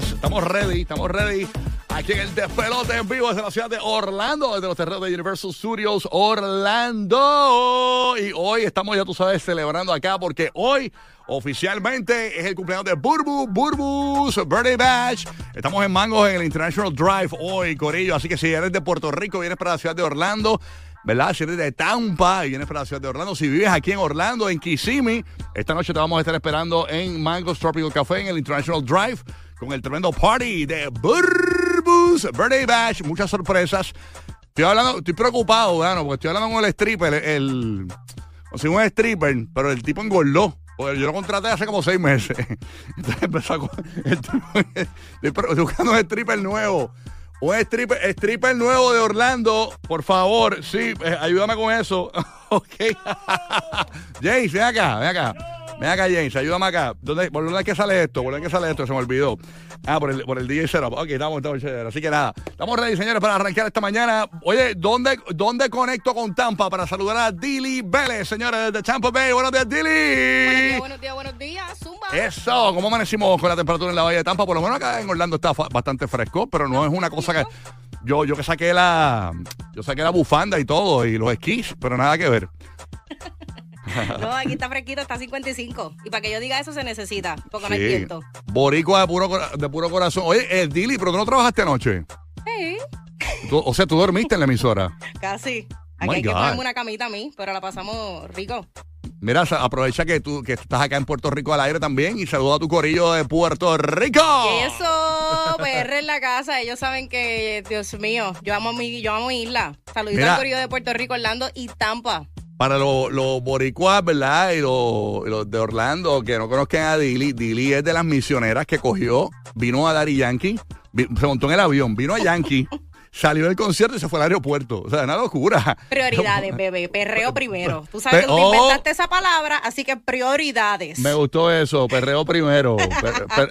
yes. Estamos ready, estamos ready. Aquí en el despelote en vivo desde la ciudad de Orlando, desde los terrenos de Universal Studios Orlando. Y hoy estamos, ya tú sabes, celebrando acá porque hoy oficialmente es el cumpleaños de Burbu, Burbu's Birthday Bash. Estamos en Mangos en el International Drive hoy, Corillo. Así que si eres de Puerto Rico, vienes para la ciudad de Orlando. ¿verdad? Si eres de Tampa y vienes para la ciudad de Orlando, si vives aquí en Orlando, en Kissimmee, esta noche te vamos a estar esperando en Mango's Tropical Café en el International Drive con el tremendo party de Burbu's Birthday Bash. Muchas sorpresas. Estoy hablando, estoy preocupado, ¿verdad? porque estoy hablando con el stripper, el, o sea, un stripper, pero el tipo engordó. Porque yo lo contraté hace como seis meses. Entonces empezó a. Estoy buscando un stripper nuevo. Un stripper, stripper nuevo de Orlando, por favor, sí, eh, ayúdame con eso. ok. James, ven acá, ven acá. Ven acá, James, ayúdame acá. ¿Dónde, ¿Por dónde es que sale esto? ¿Por dónde es que sale esto? Se me olvidó. Ah, por el, por el DJ Setup. Ok, estamos, estamos Así que nada, estamos ready, señores, para arrancar esta mañana. Oye, ¿dónde, ¿dónde conecto con Tampa para saludar a Dilly Vélez, señores, desde Tampa Bay? Buenos días, Dilly. Buenos días, buenos días, buenos días. Zumba. Eso, ¿cómo amanecimos con la temperatura en la Bahía de Tampa? Por lo menos acá en Orlando está bastante fresco, pero no es una cosa que... Yo, yo que saqué la... Yo saqué la bufanda y todo, y los esquís, pero nada que ver. No, aquí está fresquito, está 55. Y para que yo diga eso se necesita, porque no hay viento. Boricua de puro, de puro corazón. Oye, eh, Dili, ¿pero tú no trabajaste anoche? Sí. o sea, tú dormiste en la emisora. Casi. Aquí hay que ponerme una camita a mí, pero la pasamos rico. Mira, aprovecha que tú que estás acá en Puerto Rico al aire también y saluda a tu corillo de Puerto Rico. Eso, PR en la casa. Ellos saben que, Dios mío, yo amo mi, yo amo mi isla. Saluditos al corillo de Puerto Rico, Orlando y Tampa para los, los boricuas, ¿verdad? Y los, de Orlando que no conozcan a Dili, Dili es de las misioneras que cogió, vino a Daddy Yankee, se montó en el avión, vino a Yankee. salió del concierto y se fue al aeropuerto. O sea, una locura. Prioridades, bebé. Perreo primero. Tú sabes que tú oh. inventaste esa palabra, así que prioridades. Me gustó eso, perreo primero.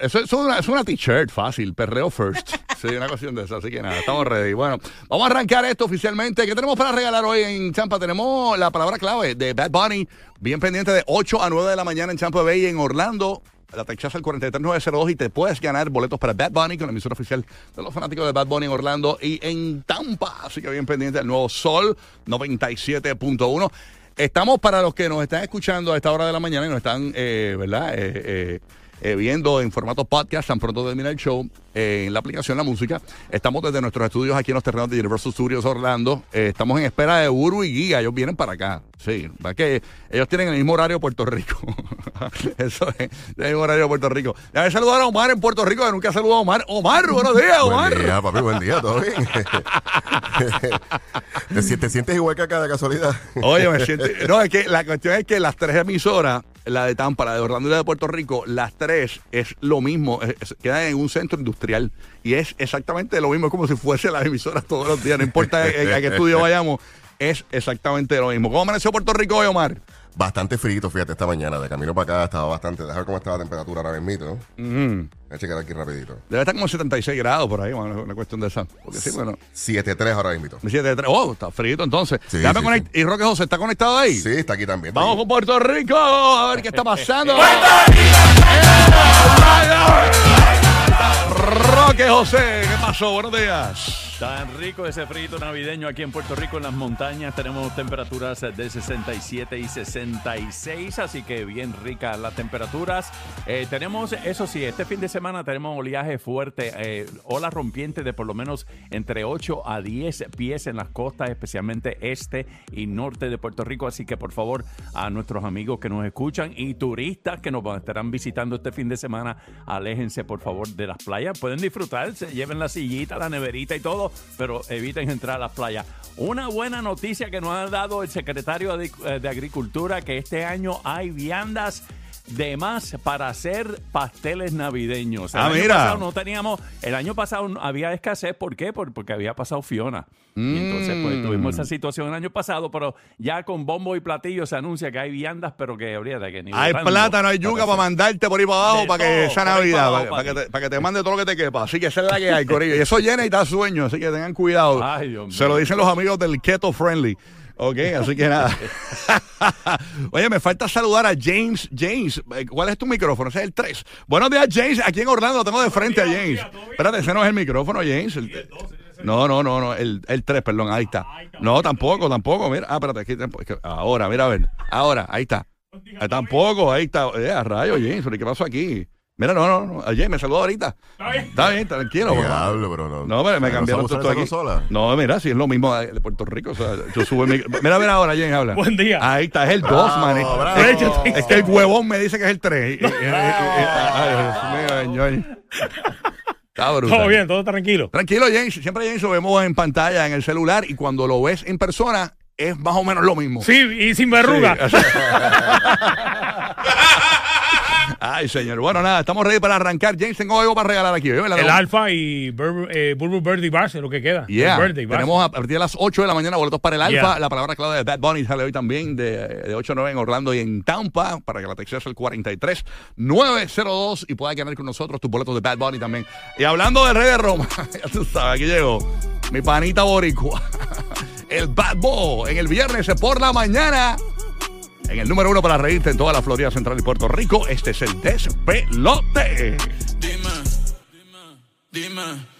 eso, es una, una t-shirt fácil, perreo first. Sí, una cuestión de eso. Así que nada, estamos ready. Bueno, vamos a arrancar esto oficialmente. ¿Qué tenemos para regalar hoy en Champa? Tenemos la palabra clave de Bad Bunny, bien pendiente de 8 a 9 de la mañana en Champa Bay en Orlando la techaza al 43902 y te puedes ganar boletos para Bad Bunny con la emisora oficial de los fanáticos de Bad Bunny en Orlando y en Tampa. Así que bien pendiente del nuevo Sol 97.1. Estamos para los que nos están escuchando a esta hora de la mañana y nos están, eh, ¿verdad? Eh, eh, eh, viendo en formato podcast tan pronto termina el show eh, en la aplicación La Música. Estamos desde nuestros estudios aquí en los terrenos de Universal Studios Orlando. Eh, estamos en espera de Uru y Guía. Ellos vienen para acá. Sí, que ellos tienen el mismo horario de Puerto Rico. Eso es, el mismo horario de Puerto Rico. Déjame saludar a Omar en Puerto Rico, que nunca saludado a Omar. Omar, buenos días, Omar. Buen día, papi, buen día, todo bien. ¿Te, sientes igual que acá de casualidad? Oye, me siento. No, es que la cuestión es que las tres emisoras la de Tampa, la de Orlando y la de Puerto Rico, las tres es lo mismo, quedan en un centro industrial y es exactamente lo mismo, es como si fuese las emisoras todos los días, no importa a, qué estudio vayamos, es exactamente lo mismo. ¿Cómo amaneció Puerto Rico hoy, Omar? Bastante frito, fíjate, esta mañana. De camino para acá estaba bastante. Dejar cómo estaba la temperatura ahora mismo. Voy a checar aquí rapidito. Debe estar como 76 grados por ahí, una cuestión de esa. Porque sí, bueno. 7-3 ahora mismo. 7-3. Oh, está frito entonces. Sí, ¿Y Roque José está conectado ahí? Sí, está aquí también. Vamos con Puerto Rico a ver qué está pasando. Roque José, ¿qué pasó? Buenos días. Tan rico ese frito navideño aquí en Puerto Rico en las montañas. Tenemos temperaturas de 67 y 66, así que bien ricas las temperaturas. Eh, tenemos, eso sí, este fin de semana tenemos oleaje fuerte, eh, olas rompientes de por lo menos entre 8 a 10 pies en las costas, especialmente este y norte de Puerto Rico. Así que por favor, a nuestros amigos que nos escuchan y turistas que nos estarán visitando este fin de semana, aléjense por favor de las playas. Pueden disfrutarse, lleven la sillita, la neverita y todo pero eviten entrar a las playas. Una buena noticia que nos ha dado el secretario de, eh, Agricultura, que este año hay viandas de más para hacer pasteles navideños. El ah, año Pasado no teníamos, el año pasado había escasez, ¿por qué? porque había pasado Fiona. Y entonces, pues tuvimos esa mm. situación el año pasado, pero ya con bombo y platillo se anuncia que hay viandas, pero que habría de que ni Hay plátano, hay yuca para mandarte por ahí para abajo para que sea Navidad, para, que te, para, que te, mande todo lo que te quepa. Así que esa es la que hay, Corillo. Y eso llena y da sueño, así que tengan cuidado. Ay, Dios se lo dicen los amigos del Keto Friendly. Ok, así que nada. Oye, me falta saludar a James. James, eh, ¿cuál es tu micrófono? Ese es el 3. Buenos días, James. Aquí en Orlando tengo de frente a James. Espérate, ese no es el micrófono, James. El- no, no, no, no, el, el 3, perdón, ahí está. No, tampoco, tampoco. Mira, ah, espérate, aquí, ahora, mira, a ver. Ahora, ahí está. Ah, tampoco, ahí está. Eh, a rayo, James, ¿pero ¿qué pasó aquí? Mira, no, no, no. James, me saludó ahorita. Está bien, tranquilo. bro. Diablo, pero no. No, pero me ¿No cambiaron todo aquí. consola? No, mira, si es lo mismo de Puerto Rico. O sea, yo subo el micro- Mira, mira ahora, James, habla. Buen día. Ahí está, es el 2, Bravo, man. Es-. Es, que el huevón me dice que es el 3. Ay, Dios mío. Está brutal. Todo bien, todo tranquilo. Tranquilo, James. Siempre James lo vemos en pantalla, en el celular, y cuando lo ves en persona, es más o menos lo mismo. Sí, y sin verruga. Sí. Ay, señor. Bueno, nada, estamos ready para arrancar. James, tengo algo para regalar aquí. ¿verdad? El Alfa y Bur eh, Burbu Birdie Bash es lo que queda. Yeah. Birthday. Tenemos a partir de las 8 de la mañana boletos para el Alfa. Yeah. La palabra clave de Bad Bunny sale hoy también de, de 8 a 9 en Orlando y en Tampa para que la textes el 43 902 y pueda ganar con nosotros tus boletos de Bad Bunny también. Y hablando de Rey de Roma, ya tú sabes, aquí llegó mi panita boricua. El Bad Boy en el viernes por la mañana. En el número uno para reírte en toda la Florida Central y Puerto Rico, este es el despelote. Dime, dime, dime.